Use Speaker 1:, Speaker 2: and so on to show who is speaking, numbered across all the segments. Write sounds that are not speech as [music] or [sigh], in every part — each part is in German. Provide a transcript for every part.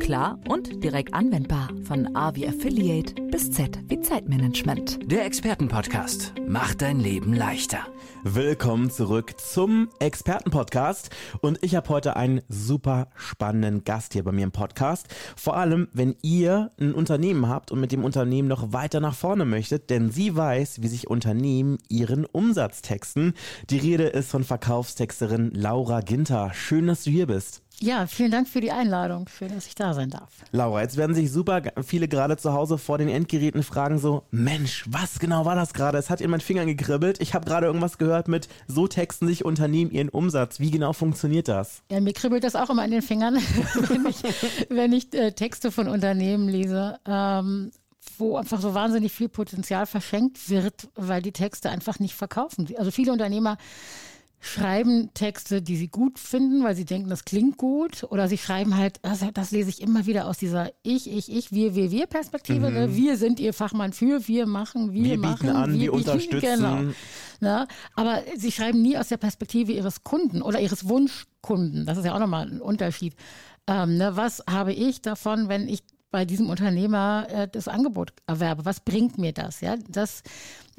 Speaker 1: klar und direkt anwendbar. Von A wie Affiliate bis Z wie Zeitmanagement.
Speaker 2: Der Expertenpodcast macht dein Leben leichter.
Speaker 3: Willkommen zurück zum Expertenpodcast. Und ich habe heute einen super spannenden Gast hier bei mir im Podcast. Vor allem, wenn ihr ein Unternehmen habt und mit dem Unternehmen noch weiter nach vorne möchtet, denn sie weiß, wie sich Unternehmen ihren Umsatz texten. Die Rede ist von Verkaufstexterin Laura Ginter. Schön, dass du hier bist.
Speaker 4: Ja, vielen Dank für die Einladung. Schön, dass ich da sein darf.
Speaker 3: Laura, jetzt werden sich super viele gerade zu Hause vor den Endgeräten fragen so, Mensch, was genau war das gerade? Es hat in meinen Fingern gekribbelt. Ich habe gerade irgendwas gehört mit, so texten sich Unternehmen ihren Umsatz. Wie genau funktioniert das?
Speaker 4: Ja, mir kribbelt das auch immer in den Fingern, [laughs] wenn ich, wenn ich äh, Texte von Unternehmen lese. Ähm, wo einfach so wahnsinnig viel Potenzial verschenkt wird, weil die Texte einfach nicht verkaufen. Also viele Unternehmer schreiben Texte, die sie gut finden, weil sie denken, das klingt gut. Oder sie schreiben halt, das, das lese ich immer wieder aus dieser Ich, Ich, Ich, Wir, Wir, Wir Perspektive. Ne? Mhm. Ne? Wir sind ihr Fachmann für, wir machen, wir,
Speaker 3: wir
Speaker 4: machen.
Speaker 3: Bieten an, wir, wir unterstützen. Genau.
Speaker 4: Ne? Aber sie schreiben nie aus der Perspektive ihres Kunden oder ihres Wunschkunden. Das ist ja auch nochmal ein Unterschied. Ähm, ne? Was habe ich davon, wenn ich bei diesem Unternehmer äh, das Angebot erwerbe? Was bringt mir das? Ja, das,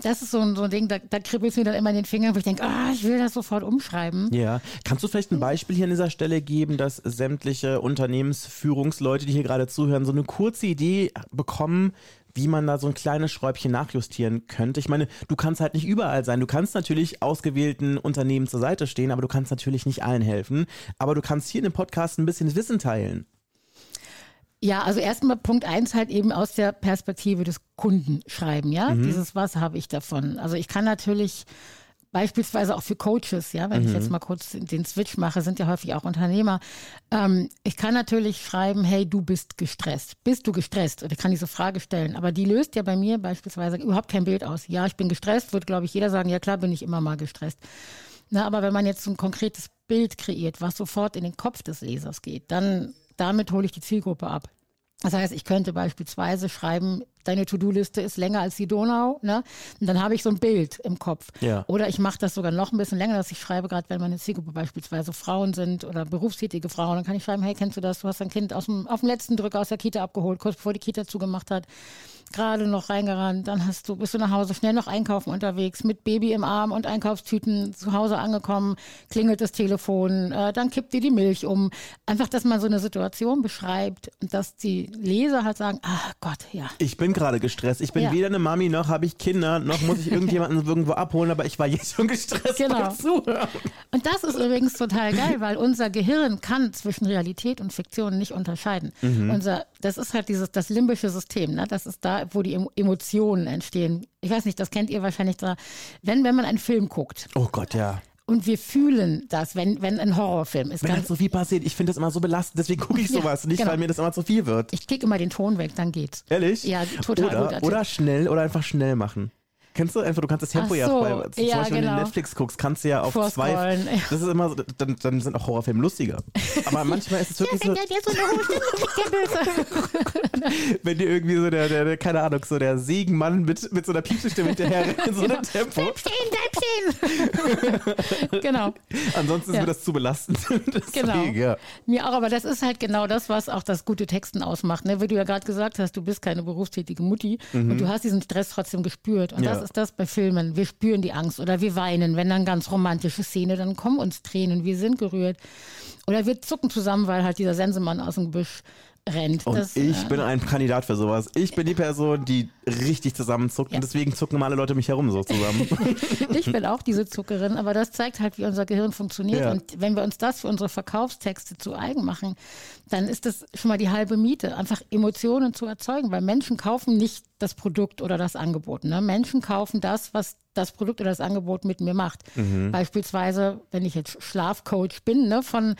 Speaker 4: das ist so ein, so ein Ding, da, da kribbelt es mir dann immer in den Fingern, wo ich denke, ah, ich will das sofort umschreiben.
Speaker 3: Ja, kannst du vielleicht ein Beispiel hier an dieser Stelle geben, dass sämtliche Unternehmensführungsleute, die hier gerade zuhören, so eine kurze Idee bekommen, wie man da so ein kleines Schräubchen nachjustieren könnte. Ich meine, du kannst halt nicht überall sein. Du kannst natürlich ausgewählten Unternehmen zur Seite stehen, aber du kannst natürlich nicht allen helfen. Aber du kannst hier in dem Podcast ein bisschen Wissen teilen.
Speaker 4: Ja, also erstmal Punkt eins halt eben aus der Perspektive des Kunden schreiben, ja. Mhm. Dieses, was habe ich davon? Also ich kann natürlich beispielsweise auch für Coaches, ja, wenn mhm. ich jetzt mal kurz den Switch mache, sind ja häufig auch Unternehmer. Ähm, ich kann natürlich schreiben, hey, du bist gestresst. Bist du gestresst? Oder ich kann diese Frage stellen. Aber die löst ja bei mir beispielsweise überhaupt kein Bild aus. Ja, ich bin gestresst, wird, glaube ich, jeder sagen, ja klar, bin ich immer mal gestresst. Na, aber wenn man jetzt so ein konkretes Bild kreiert, was sofort in den Kopf des Lesers geht, dann damit hole ich die Zielgruppe ab. Das heißt, ich könnte beispielsweise schreiben, deine To-Do-Liste ist länger als die Donau, ne? Und dann habe ich so ein Bild im Kopf.
Speaker 3: Ja.
Speaker 4: Oder ich mache das sogar noch ein bisschen länger, dass ich schreibe, gerade wenn meine Zielgruppe beispielsweise Frauen sind oder berufstätige Frauen, dann kann ich schreiben, hey, kennst du das? Du hast dein Kind aus dem, auf dem letzten Drücker aus der Kita abgeholt, kurz bevor die Kita zugemacht hat gerade noch reingerannt, dann hast du, bist du nach Hause schnell noch einkaufen unterwegs, mit Baby im Arm und Einkaufstüten zu Hause angekommen, klingelt das Telefon, äh, dann kippt dir die Milch um. Einfach, dass man so eine Situation beschreibt und dass die Leser halt sagen, ah Gott, ja.
Speaker 3: Ich bin gerade gestresst. Ich bin ja. weder eine Mami noch habe ich Kinder, noch muss ich [laughs] irgendjemanden irgendwo abholen, aber ich war jetzt schon gestresst
Speaker 4: genau. Und das ist übrigens total geil, weil unser Gehirn kann zwischen Realität und Fiktion nicht unterscheiden. Mhm. Unser, das ist halt dieses, das limbische System, ne? Das ist da wo die Emotionen entstehen. Ich weiß nicht, das kennt ihr wahrscheinlich da. Wenn, wenn man einen Film guckt.
Speaker 3: Oh Gott, ja.
Speaker 4: Und wir fühlen das, wenn, wenn ein Horrorfilm ist.
Speaker 3: Wenn halt so viel passiert, ich finde das immer so belastend, deswegen gucke ich sowas ja, nicht, genau. weil mir das immer zu viel wird.
Speaker 4: Ich klicke immer den Ton weg, dann geht's.
Speaker 3: Ehrlich?
Speaker 4: Ja, total
Speaker 3: oder, gut. Oder schnell oder einfach schnell machen. Kennst du einfach, du kannst das Tempo so, ja bei, zum ja, Beispiel, wenn du genau. Netflix guckst, kannst du ja auf zwei. Ja. Das ist immer so, dann, dann sind auch Horrorfilme lustiger. Aber manchmal ist es wirklich so. Der, der, so [laughs] wenn dir irgendwie so der, der, der, keine Ahnung, so der Segenmann mit, mit so einer Piepsestimme hinterher in so einem Tempo.
Speaker 4: Bleib stehen, [laughs] genau.
Speaker 3: Ansonsten ja. ist mir das zu belastend. [laughs]
Speaker 4: Das genau. ja. Mir auch, aber das ist halt genau das, was auch das gute Texten ausmacht. Ne? Wie du ja gerade gesagt hast, du bist keine berufstätige Mutti mhm. und du hast diesen Stress trotzdem gespürt. Und das ist das bei Filmen. Wir spüren die Angst oder wir weinen, wenn dann ganz romantische Szene, dann kommen uns Tränen, wir sind gerührt. Oder wir zucken zusammen, weil halt dieser Sensemann aus dem Gebüsch rennt.
Speaker 3: Und das, ich äh, bin ein Kandidat für sowas. Ich bin die Person, die richtig zusammenzuckt ja. und deswegen zucken mal alle Leute mich herum so zusammen. [laughs]
Speaker 4: ich bin auch diese Zuckerin, aber das zeigt halt, wie unser Gehirn funktioniert. Ja. Und wenn wir uns das für unsere Verkaufstexte zu eigen machen, dann ist das schon mal die halbe Miete, einfach Emotionen zu erzeugen, weil Menschen kaufen nicht das Produkt oder das Angebot. Ne? Menschen kaufen das, was das Produkt oder das Angebot mit mir macht. Mhm. Beispielsweise, wenn ich jetzt Schlafcoach bin, ne, von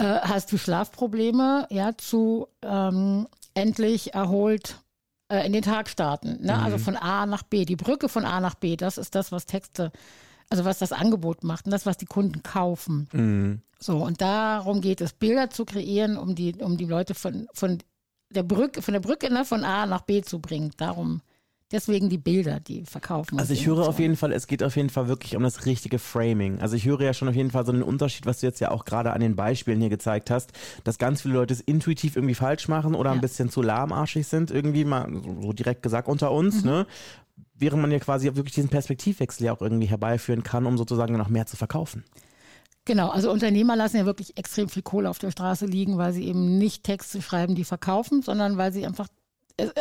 Speaker 4: äh, hast du Schlafprobleme, ja, zu ähm, endlich erholt äh, in den Tag starten. Ne? Also mhm. Also von A nach B. Die Brücke von A nach B, das ist das, was Texte, also was das Angebot macht und das, was die Kunden kaufen. Mhm. So, und darum geht es, Bilder zu kreieren, um die, um die Leute von, von der Brücke, von der Brücke ne, von A nach B zu bringen. Darum. Deswegen die Bilder, die verkaufen.
Speaker 3: Also ich höre auf jeden Fall, es geht auf jeden Fall wirklich um das richtige Framing. Also ich höre ja schon auf jeden Fall so einen Unterschied, was du jetzt ja auch gerade an den Beispielen hier gezeigt hast, dass ganz viele Leute es intuitiv irgendwie falsch machen oder ja. ein bisschen zu lahmarschig sind, irgendwie mal so direkt gesagt unter uns, mhm. ne? Während man ja quasi wirklich diesen Perspektivwechsel ja auch irgendwie herbeiführen kann, um sozusagen noch mehr zu verkaufen.
Speaker 4: Genau, also Unternehmer lassen ja wirklich extrem viel Kohle auf der Straße liegen, weil sie eben nicht Texte schreiben, die verkaufen, sondern weil sie einfach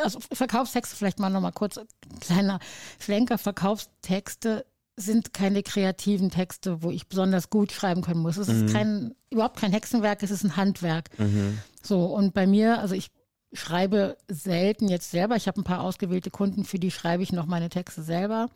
Speaker 4: also Verkaufstexte, vielleicht mal nochmal kurz, kleiner Schlenker, Verkaufstexte sind keine kreativen Texte, wo ich besonders gut schreiben können muss. Es mhm. ist kein, überhaupt kein Hexenwerk, es ist ein Handwerk. Mhm. So, und bei mir, also ich schreibe selten jetzt selber. Ich habe ein paar ausgewählte Kunden, für die schreibe ich noch meine Texte selber.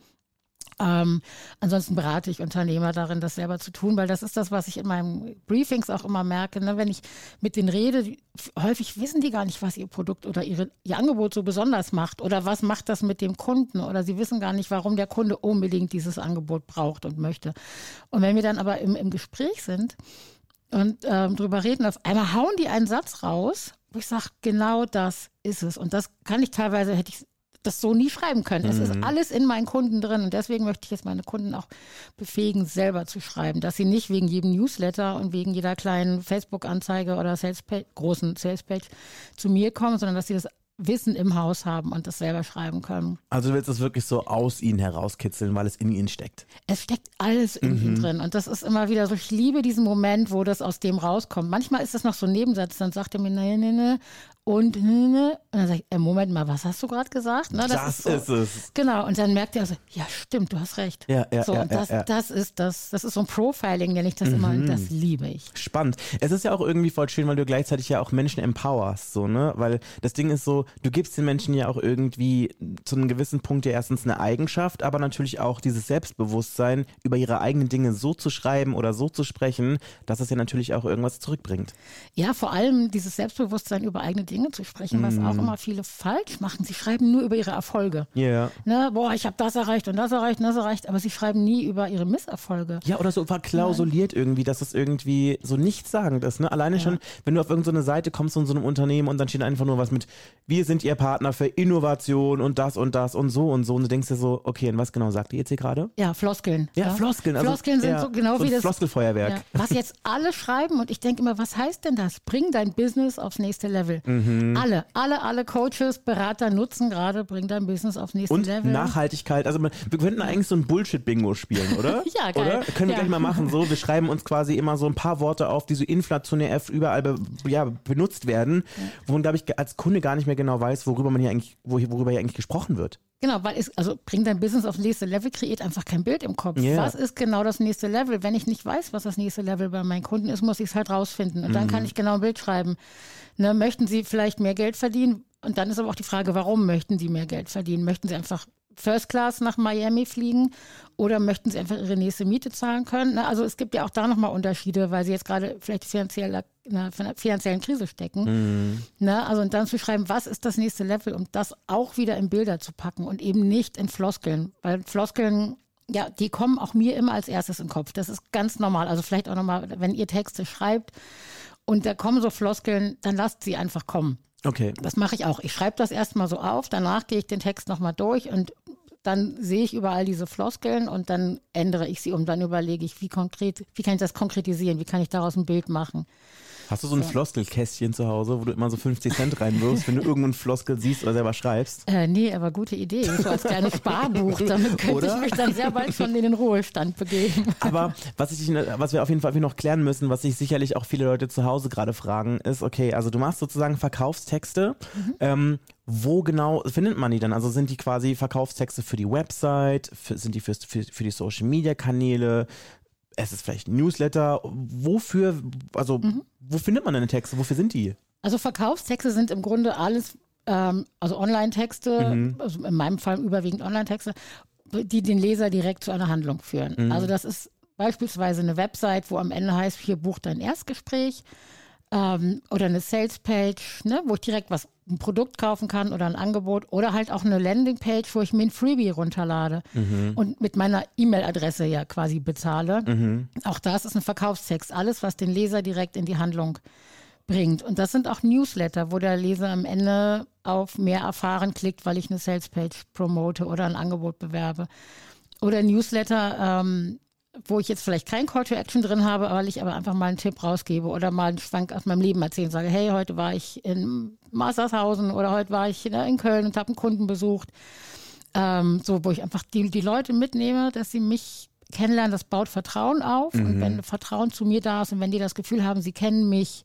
Speaker 4: Ähm, ansonsten berate ich Unternehmer darin, das selber zu tun, weil das ist das, was ich in meinen Briefings auch immer merke. Ne? Wenn ich mit denen rede, häufig wissen die gar nicht, was ihr Produkt oder ihre, ihr Angebot so besonders macht oder was macht das mit dem Kunden oder sie wissen gar nicht, warum der Kunde unbedingt dieses Angebot braucht und möchte. Und wenn wir dann aber im, im Gespräch sind und ähm, drüber reden, auf einmal hauen die einen Satz raus, wo ich sage, genau das ist es. Und das kann ich teilweise, hätte ich das so nie schreiben können. Es mhm. ist alles in meinen Kunden drin und deswegen möchte ich jetzt meine Kunden auch befähigen, selber zu schreiben, dass sie nicht wegen jedem Newsletter und wegen jeder kleinen Facebook-Anzeige oder Salespage, großen Salespage zu mir kommen, sondern dass sie das Wissen im Haus haben und das selber schreiben können.
Speaker 3: Also du willst es wirklich so aus ihnen herauskitzeln, weil es in ihnen steckt.
Speaker 4: Es steckt alles in mhm. ihnen drin und das ist immer wieder so, ich liebe diesen Moment, wo das aus dem rauskommt. Manchmal ist das noch so ein Nebensatz, dann sagt er mir, nee, nee, nee, und, und dann sage ich, äh, Moment mal, was hast du gerade gesagt?
Speaker 3: Ne, das, das ist, so, ist, es.
Speaker 4: Genau, und dann merkt er so, ja stimmt, du hast recht.
Speaker 3: Ja, ja,
Speaker 4: so,
Speaker 3: ja,
Speaker 4: und das,
Speaker 3: ja, ja.
Speaker 4: das ist das, das ist so ein Profiling, nenne ich das mhm. immer, das liebe ich.
Speaker 3: Spannend. Es ist ja auch irgendwie voll schön, weil du gleichzeitig ja auch Menschen empowerst, so, ne? Weil das Ding ist so, du gibst den Menschen ja auch irgendwie zu einem gewissen Punkt ja erstens eine Eigenschaft, aber natürlich auch dieses Selbstbewusstsein, über ihre eigenen Dinge so zu schreiben oder so zu sprechen, dass es ja natürlich auch irgendwas zurückbringt.
Speaker 4: Ja, vor allem dieses Selbstbewusstsein über eigene Dinge zu sprechen, was was auch mhm. immer viele falsch machen. Sie schreiben nur über ihre Erfolge.
Speaker 3: Ja. Yeah.
Speaker 4: Ne, boah, ich habe das erreicht und das erreicht und das erreicht, aber sie schreiben nie über ihre Misserfolge.
Speaker 3: Ja, oder so verklausuliert Nein. irgendwie, dass es irgendwie so nichtssagend ist. Ne? Alleine ja. schon, wenn du auf irgendeine so Seite kommst von so einem Unternehmen und dann steht einfach nur was mit, wir sind ihr Partner für Innovation und das und das und so und so. Und du denkst dir so, okay, und was genau sagt ihr jetzt hier gerade?
Speaker 4: Ja, Floskeln.
Speaker 3: Ja, ja. Floskeln. Also,
Speaker 4: Floskeln sind so genau
Speaker 3: so
Speaker 4: wie das.
Speaker 3: Floskelfeuerwerk. Ja.
Speaker 4: Was jetzt alle schreiben und ich denke immer, was heißt denn das? Bring dein Business aufs nächste Level. Mhm. Alle, alle, alle Coaches Berater nutzen gerade, bringt dein Business aufs nächste
Speaker 3: und
Speaker 4: Level.
Speaker 3: Nachhaltigkeit. Also wir könnten eigentlich so ein Bullshit-Bingo spielen, oder? [laughs]
Speaker 4: ja, geil. Oder?
Speaker 3: Können wir
Speaker 4: ja.
Speaker 3: gleich mal machen. So, wir schreiben uns quasi immer so ein paar Worte auf, die so inflationär überall be, ja, benutzt werden, wo man, glaube ich, als Kunde gar nicht mehr genau weiß, worüber man hier eigentlich, worüber hier eigentlich gesprochen wird.
Speaker 4: Genau, weil es, also bringt dein Business aufs nächste Level, kreiert einfach kein Bild im Kopf. Yeah. Was ist genau das nächste Level? Wenn ich nicht weiß, was das nächste Level bei meinen Kunden ist, muss ich es halt rausfinden. Und mhm. dann kann ich genau ein Bild schreiben. Ne, möchten sie vielleicht mehr Geld verdienen? Und dann ist aber auch die Frage, warum möchten sie mehr Geld verdienen? Möchten sie einfach First Class nach Miami fliegen oder möchten sie einfach ihre nächste Miete zahlen können? Ne, also es gibt ja auch da nochmal Unterschiede, weil sie jetzt gerade vielleicht finanziell in einer finanziellen Krise stecken. Mhm. Ne, also und dann zu schreiben, was ist das nächste Level, um das auch wieder in Bilder zu packen und eben nicht in Floskeln, weil Floskeln ja, die kommen auch mir immer als erstes in den Kopf. Das ist ganz normal. Also vielleicht auch nochmal, wenn ihr Texte schreibt und da kommen so Floskeln, dann lasst sie einfach kommen.
Speaker 3: Okay.
Speaker 4: Das mache ich auch. Ich schreibe das erstmal so auf, danach gehe ich den Text nochmal durch und dann sehe ich überall diese Floskeln und dann ändere ich sie um. Dann überlege ich, wie konkret, wie kann ich das konkretisieren, wie kann ich daraus ein Bild machen.
Speaker 3: Hast du so ein so. Floskelkästchen zu Hause, wo du immer so 50 Cent reinwirfst, wenn du irgendeinen Floskel siehst oder selber schreibst?
Speaker 4: Äh, nee, aber gute Idee. So als kleines Sparbuch. [laughs] Damit könnte oder? ich mich dann sehr bald schon in den Ruhestand begeben.
Speaker 3: Aber was, ich, was wir auf jeden Fall noch klären müssen, was sich sicherlich auch viele Leute zu Hause gerade fragen, ist, okay, also du machst sozusagen Verkaufstexte. Mhm. Ähm, wo genau findet man die dann? Also sind die quasi Verkaufstexte für die Website, für, sind die für, für, für die Social Media Kanäle? Es ist vielleicht ein Newsletter. Wofür, also mhm. wo findet man deine Texte? Wofür sind die?
Speaker 4: Also Verkaufstexte sind im Grunde alles, ähm, also Online-Texte, mhm. also in meinem Fall überwiegend Online-Texte, die den Leser direkt zu einer Handlung führen. Mhm. Also das ist beispielsweise eine Website, wo am Ende heißt, hier bucht dein Erstgespräch ähm, oder eine Sales-Page, ne, wo ich direkt was, ein Produkt kaufen kann oder ein Angebot oder halt auch eine Landing-Page, wo ich mir ein Freebie runterlade mhm. und mit meiner E-Mail-Adresse ja quasi bezahle. Mhm. Auch das ist ein Verkaufstext. Alles, was den Leser direkt in die Handlung bringt. Und das sind auch Newsletter, wo der Leser am Ende auf mehr erfahren klickt, weil ich eine Salespage promote oder ein Angebot bewerbe. Oder Newsletter, ähm, wo ich jetzt vielleicht kein Call to Action drin habe, weil ich aber einfach mal einen Tipp rausgebe oder mal einen Schwank aus meinem Leben erzählen, sage, hey, heute war ich in Mastershausen oder heute war ich in Köln und habe einen Kunden besucht. Ähm, so, wo ich einfach die, die Leute mitnehme, dass sie mich kennenlernen, das baut Vertrauen auf. Mhm. Und wenn Vertrauen zu mir da ist und wenn die das Gefühl haben, sie kennen mich,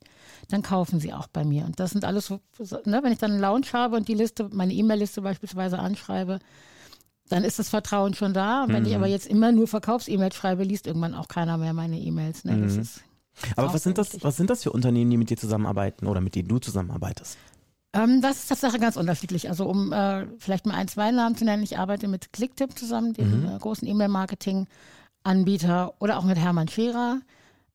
Speaker 4: dann kaufen sie auch bei mir. Und das sind alles so, ne, wenn ich dann einen Lounge habe und die Liste, meine E-Mail-Liste beispielsweise anschreibe, dann ist das Vertrauen schon da. Wenn mhm. ich aber jetzt immer nur Verkaufs-E-Mails schreibe, liest irgendwann auch keiner mehr meine E-Mails. Ne?
Speaker 3: Mhm. aber was sind, das, was sind das für Unternehmen, die mit dir zusammenarbeiten oder mit denen du zusammenarbeitest?
Speaker 4: Ähm, das ist tatsächlich ganz unterschiedlich. Also um äh, vielleicht mal ein, zwei Namen zu nennen, ich arbeite mit Clicktip zusammen, dem mhm. äh, großen E-Mail-Marketing-Anbieter oder auch mit Hermann Scherer.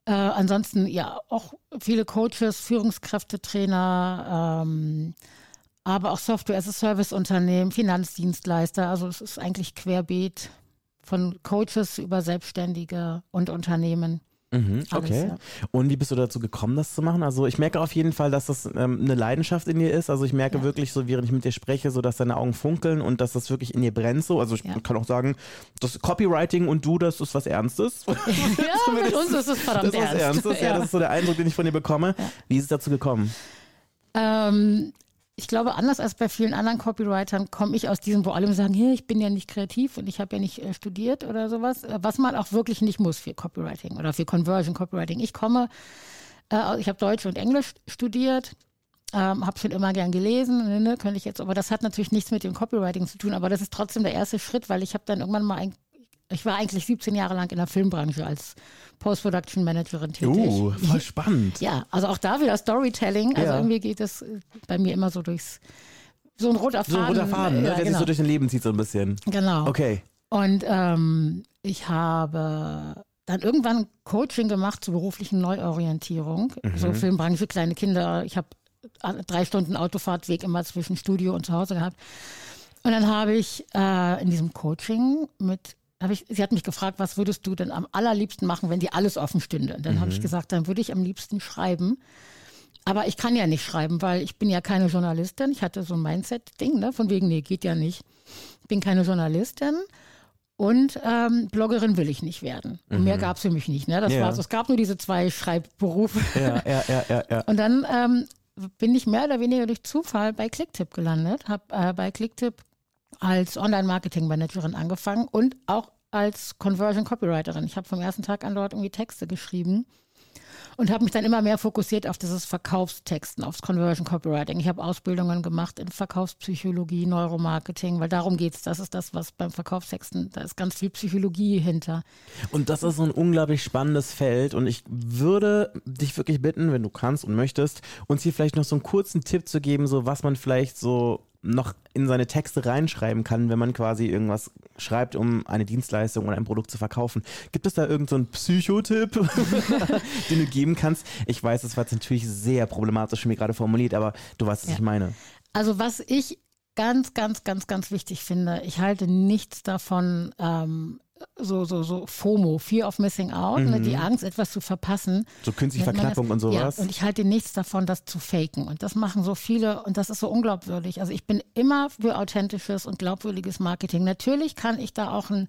Speaker 4: Äh, ansonsten ja auch viele Coaches, Führungskräfte, Trainer, ähm, aber auch Software-as-a-Service-Unternehmen, Finanzdienstleister. Also es ist eigentlich querbeet von Coaches über Selbstständige und Unternehmen.
Speaker 3: Mhm, okay. Ja. Und wie bist du dazu gekommen, das zu machen? Also ich merke auf jeden Fall, dass das ähm, eine Leidenschaft in dir ist. Also ich merke ja. wirklich so, während ich mit dir spreche, so dass deine Augen funkeln und dass das wirklich in dir brennt so. Also ich ja. kann auch sagen, das Copywriting und du, das ist was Ernstes. [laughs]
Speaker 4: Ja, [laughs] mit uns ist es verdammt
Speaker 3: das ist was Ernstes. Ja. das ist so der Eindruck, den ich von dir bekomme. Wie ist es dazu gekommen?
Speaker 4: Ähm, ich glaube, anders als bei vielen anderen Copywritern komme ich aus diesem, wo alle sagen, hier, ich bin ja nicht kreativ und ich habe ja nicht äh, studiert oder sowas, äh, was man auch wirklich nicht muss für Copywriting oder für Conversion Copywriting. Ich komme, äh, ich habe Deutsch und Englisch studiert, ähm, habe schon immer gern gelesen, ne, ne, könnte ich jetzt, aber das hat natürlich nichts mit dem Copywriting zu tun, aber das ist trotzdem der erste Schritt, weil ich habe dann irgendwann mal ein ich war eigentlich 17 Jahre lang in der Filmbranche als Post-Production Managerin tätig.
Speaker 3: Oh, voll spannend. [laughs]
Speaker 4: Ja, also auch da wieder Storytelling. Also ja. irgendwie geht das bei mir immer so durchs, so ein roter Faden. So ein
Speaker 3: roter Faden, ne? ja, der genau. sich so durch den Leben zieht so ein bisschen.
Speaker 4: Genau.
Speaker 3: Okay.
Speaker 4: Und ähm, ich habe dann irgendwann Coaching gemacht zur beruflichen Neuorientierung. Mhm. So Filmbranche, kleine Kinder. Ich habe drei Stunden Autofahrtweg immer zwischen Studio und zu Hause gehabt. Und dann habe ich äh, in diesem Coaching mit ich, sie hat mich gefragt, was würdest du denn am allerliebsten machen, wenn dir alles offen stünde? Und dann mhm. habe ich gesagt, dann würde ich am liebsten schreiben. Aber ich kann ja nicht schreiben, weil ich bin ja keine Journalistin. Ich hatte so ein Mindset-Ding, ne? von wegen, nee, geht ja nicht. Ich bin keine Journalistin und ähm, Bloggerin will ich nicht werden. Und mhm. mehr gab es für mich nicht. Ne? Das ja. war, also, es gab nur diese zwei Schreibberufe.
Speaker 3: Ja, ja, ja, ja, ja.
Speaker 4: Und dann ähm, bin ich mehr oder weniger durch Zufall bei Clicktip gelandet, habe äh, bei Clicktip als Online-Marketing-Managerin angefangen und auch als Conversion Copywriterin. Ich habe vom ersten Tag an dort irgendwie Texte geschrieben und habe mich dann immer mehr fokussiert auf dieses Verkaufstexten, aufs Conversion Copywriting. Ich habe Ausbildungen gemacht in Verkaufspsychologie, Neuromarketing, weil darum geht es. Das ist das, was beim Verkaufstexten, da ist ganz viel Psychologie hinter.
Speaker 3: Und das ist so ein unglaublich spannendes Feld und ich würde dich wirklich bitten, wenn du kannst und möchtest, uns hier vielleicht noch so einen kurzen Tipp zu geben, so was man vielleicht so noch in seine Texte reinschreiben kann, wenn man quasi irgendwas schreibt, um eine Dienstleistung oder ein Produkt zu verkaufen. Gibt es da irgendeinen so Psychotipp, [laughs] den du geben kannst? Ich weiß, das war jetzt natürlich sehr problematisch mir gerade formuliert, aber du weißt, was ja. ich meine.
Speaker 4: Also was ich ganz, ganz, ganz, ganz wichtig finde, ich halte nichts davon, ähm, so, so, so FOMO, Fear of Missing Out, mhm. ne, die mhm. Angst, etwas zu verpassen.
Speaker 3: So künstliche Verknappung das, und sowas.
Speaker 4: Ja, und ich halte nichts davon, das zu faken. Und das machen so viele und das ist so unglaubwürdig. Also ich bin immer für authentisches und glaubwürdiges Marketing. Natürlich kann ich da auch ein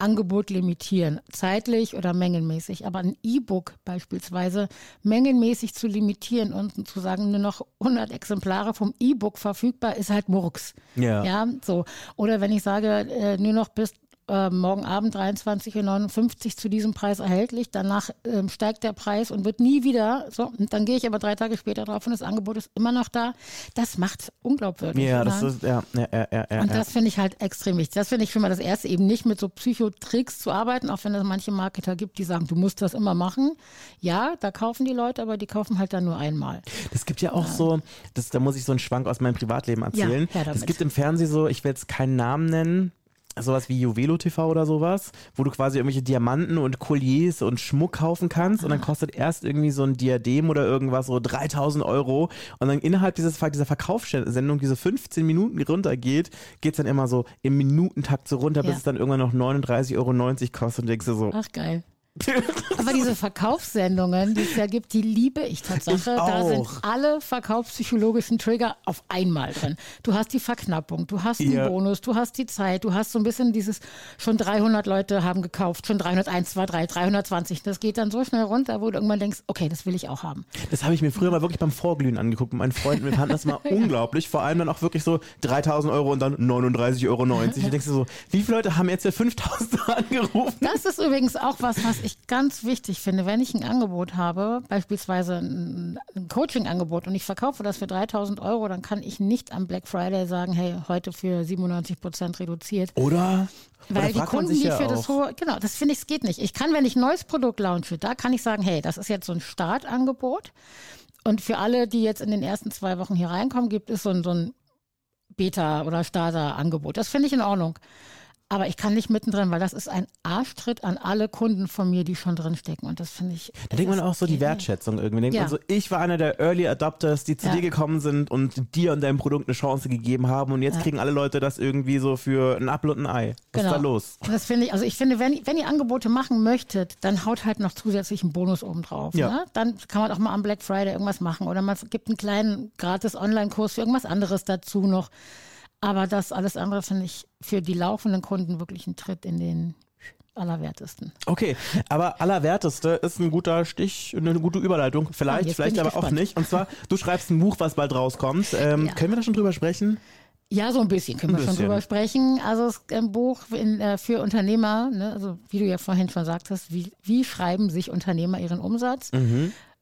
Speaker 4: Angebot limitieren, zeitlich oder mengenmäßig. Aber ein E-Book beispielsweise mengenmäßig zu limitieren und zu sagen, nur noch 100 Exemplare vom E-Book verfügbar, ist halt Murks. Ja. ja, so. Oder wenn ich sage, äh, nur noch bis äh, morgen Abend 23,59 Uhr zu diesem Preis erhältlich. Danach ähm, steigt der Preis und wird nie wieder. So, und dann gehe ich aber drei Tage später drauf und das Angebot ist immer noch da. Das macht unglaubwürdig.
Speaker 3: Ja, das ist, ja, ja, ja, ja.
Speaker 4: Und das finde ich halt extrem wichtig. Das finde ich schon mal das Erste, eben nicht mit so Psychotricks zu arbeiten, auch wenn es manche Marketer gibt, die sagen, du musst das immer machen. Ja, da kaufen die Leute, aber die kaufen halt dann nur einmal.
Speaker 3: Das gibt ja auch ja. so, das, da muss ich so einen Schwank aus meinem Privatleben erzählen. Ja, es gibt im Fernsehen so, ich will jetzt keinen Namen nennen, sowas wie Juvelo TV oder sowas, wo du quasi irgendwelche Diamanten und Colliers und Schmuck kaufen kannst und dann kostet erst irgendwie so ein Diadem oder irgendwas so 3000 Euro und dann innerhalb dieses, dieser Verkaufssendung diese 15 Minuten runtergeht, geht es dann immer so im Minutentakt so runter, bis ja. es dann irgendwann noch 39,90 Euro kostet und denkst du so,
Speaker 4: ach geil. Aber diese Verkaufssendungen, die es ja gibt, die liebe ich Tatsache.
Speaker 3: Ich
Speaker 4: da sind alle verkaufspsychologischen Trigger auf einmal drin. Du hast die Verknappung, du hast den
Speaker 3: Ja.
Speaker 4: Bonus, du hast die Zeit, du hast so ein bisschen dieses, schon 300 Leute haben gekauft, schon 301, 2, 3, 320. Das geht dann so schnell runter, wo du irgendwann denkst, okay, das will ich auch haben.
Speaker 3: Das habe ich mir früher mal wirklich beim Vorglühen angeguckt mit meinen Freunden. Wir fanden das mal [laughs] [laughs] unglaublich. Vor allem dann auch wirklich so 3000 Euro und dann 39,90 Euro. Und denkst du so, wie viele Leute haben jetzt für 5000 [laughs] angerufen?
Speaker 4: Das ist übrigens auch was, was ich ganz wichtig finde. Wenn ich ein Angebot habe, beispielsweise ein, ein Coaching-Angebot und ich verkaufe das für 3000 Euro, dann kann ich nicht am Black Friday sagen, hey, heute für 97 Prozent reduziert.
Speaker 3: Oder?
Speaker 4: Weil die Kunden, die
Speaker 3: ja
Speaker 4: für
Speaker 3: auch.
Speaker 4: das hohe, genau, das finde ich, es geht nicht. Ich kann, wenn ich ein neues Produkt launche, da kann ich sagen, hey, das ist jetzt so ein Startangebot. Und für alle, die jetzt in den ersten zwei Wochen hier reinkommen, gibt es so ein, so ein Beta- oder Starter-Angebot. Das finde ich in Ordnung. Aber ich kann nicht mittendrin, weil das ist ein Arschtritt an alle Kunden von mir, die schon drin stecken. Und das finde ich.
Speaker 3: Da denkt man auch so die Wertschätzung irgendwie. Denkt
Speaker 4: Ja.
Speaker 3: man so, ich war einer der Early Adopters, die zu
Speaker 4: Ja.
Speaker 3: dir gekommen sind und dir und deinem Produkt eine Chance gegeben haben und jetzt kriegen alle Leute das irgendwie so für ein Apfel und ein Ei. Was ist da los?
Speaker 4: Das finde ich, also ich finde, wenn, wenn ihr Angebote machen möchtet, dann haut halt noch zusätzlich einen Bonus oben drauf.
Speaker 3: Ja.
Speaker 4: Ne? Dann kann man auch mal am Black Friday irgendwas machen oder man gibt einen kleinen gratis Online-Kurs für irgendwas anderes dazu noch. Aber das alles andere finde ich für die laufenden Kunden wirklich ein Tritt in den Allerwertesten.
Speaker 3: Okay, aber Allerwerteste ist ein guter Stich, eine gute Überleitung. Vielleicht,
Speaker 4: jetzt
Speaker 3: vielleicht aber auch
Speaker 4: gespannt.
Speaker 3: nicht. Und zwar, du schreibst ein Buch, was bald rauskommt. Ähm,
Speaker 4: Ja.
Speaker 3: Können wir da schon drüber sprechen?
Speaker 4: Ja, so ein bisschen können
Speaker 3: Ein
Speaker 4: wir schon
Speaker 3: bisschen.
Speaker 4: drüber sprechen. Also ein Buch in, äh, für Unternehmer, ne? also wie du ja vorhin schon sagtest, wie, wie schreiben sich Unternehmer ihren Umsatz?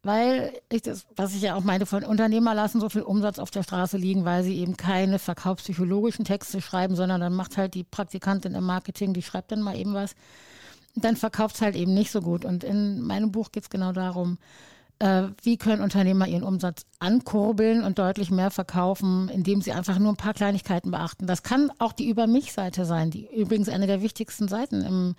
Speaker 4: Weil ich das, was ich ja auch meine, von Unternehmer lassen so viel Umsatz auf der Straße liegen, weil sie eben keine verkaufspsychologischen Texte schreiben, sondern dann macht halt die Praktikantin im Marketing, die schreibt dann mal eben was. Und dann verkauft es halt eben nicht so gut. Und in meinem Buch geht es genau darum, äh, wie können Unternehmer ihren Umsatz ankurbeln und deutlich mehr verkaufen, indem sie einfach nur ein paar Kleinigkeiten beachten. Das kann auch die Über mich-Seite sein, die übrigens eine der wichtigsten Seiten im,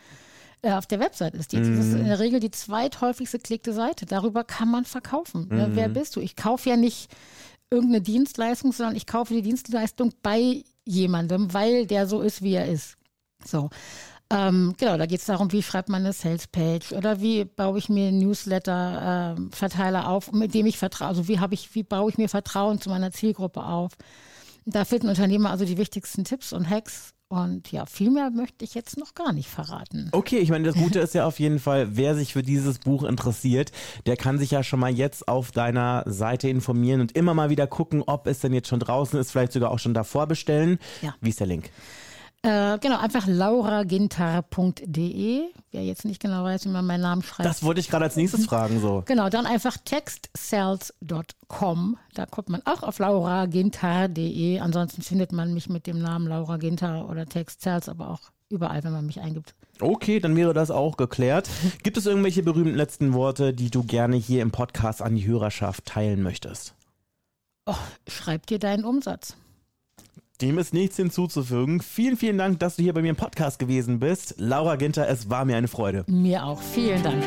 Speaker 4: äh, auf der Website ist. Die, Das ist in der Regel die zweithäufigste geklickte Seite. Darüber kann man verkaufen. Ne? Wer bist du? Ich kaufe ja nicht irgendeine Dienstleistung, sondern ich kaufe die Dienstleistung bei jemandem, weil der so ist, wie er ist. So. Ähm, genau, da geht es darum, wie schreibt man eine Salespage oder wie baue ich mir Newsletter-Verteiler auf, mit dem ich vertraue, also wie habe ich, wie baue ich mir Vertrauen zu meiner Zielgruppe auf. Da finden Unternehmer also die wichtigsten Tipps und Hacks. Und ja, viel mehr möchte ich jetzt noch gar nicht verraten.
Speaker 3: Okay, ich meine, das Gute ist ja auf jeden Fall, wer sich für dieses Buch interessiert, der kann sich ja schon mal jetzt auf deiner Seite informieren und immer mal wieder gucken, ob es denn jetzt schon draußen ist, vielleicht sogar auch schon davor bestellen.
Speaker 4: Ja.
Speaker 3: Wie ist der Link?
Speaker 4: Äh, genau, einfach lauragintar.de. Wer jetzt nicht genau weiß, wie man meinen Namen schreibt.
Speaker 3: Das wollte ich gerade als nächstes fragen, so.
Speaker 4: Genau, dann einfach textsales.com. Da kommt man auch auf lauragintar.de. Ansonsten findet man mich mit dem Namen Laura Gintar oder Textsales, aber auch überall, wenn man mich eingibt.
Speaker 3: Okay, dann wäre das auch geklärt. [laughs] Gibt es irgendwelche berühmten letzten Worte, die du gerne hier im Podcast an die Hörerschaft teilen möchtest?
Speaker 4: Oh, schreib dir deinen Umsatz.
Speaker 3: Dem ist nichts hinzuzufügen. Vielen, vielen Dank, dass du hier bei mir im Podcast gewesen bist. Laura Ginter, es war mir eine Freude.
Speaker 4: Mir auch. Vielen Dank.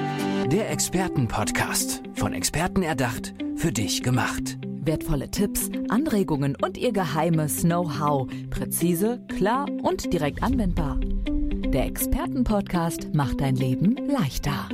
Speaker 2: Der Expertenpodcast. Von Experten erdacht, für dich gemacht.
Speaker 1: Wertvolle Tipps, Anregungen und ihr geheimes Know-how. Präzise, klar und direkt anwendbar. Der Expertenpodcast macht dein Leben leichter.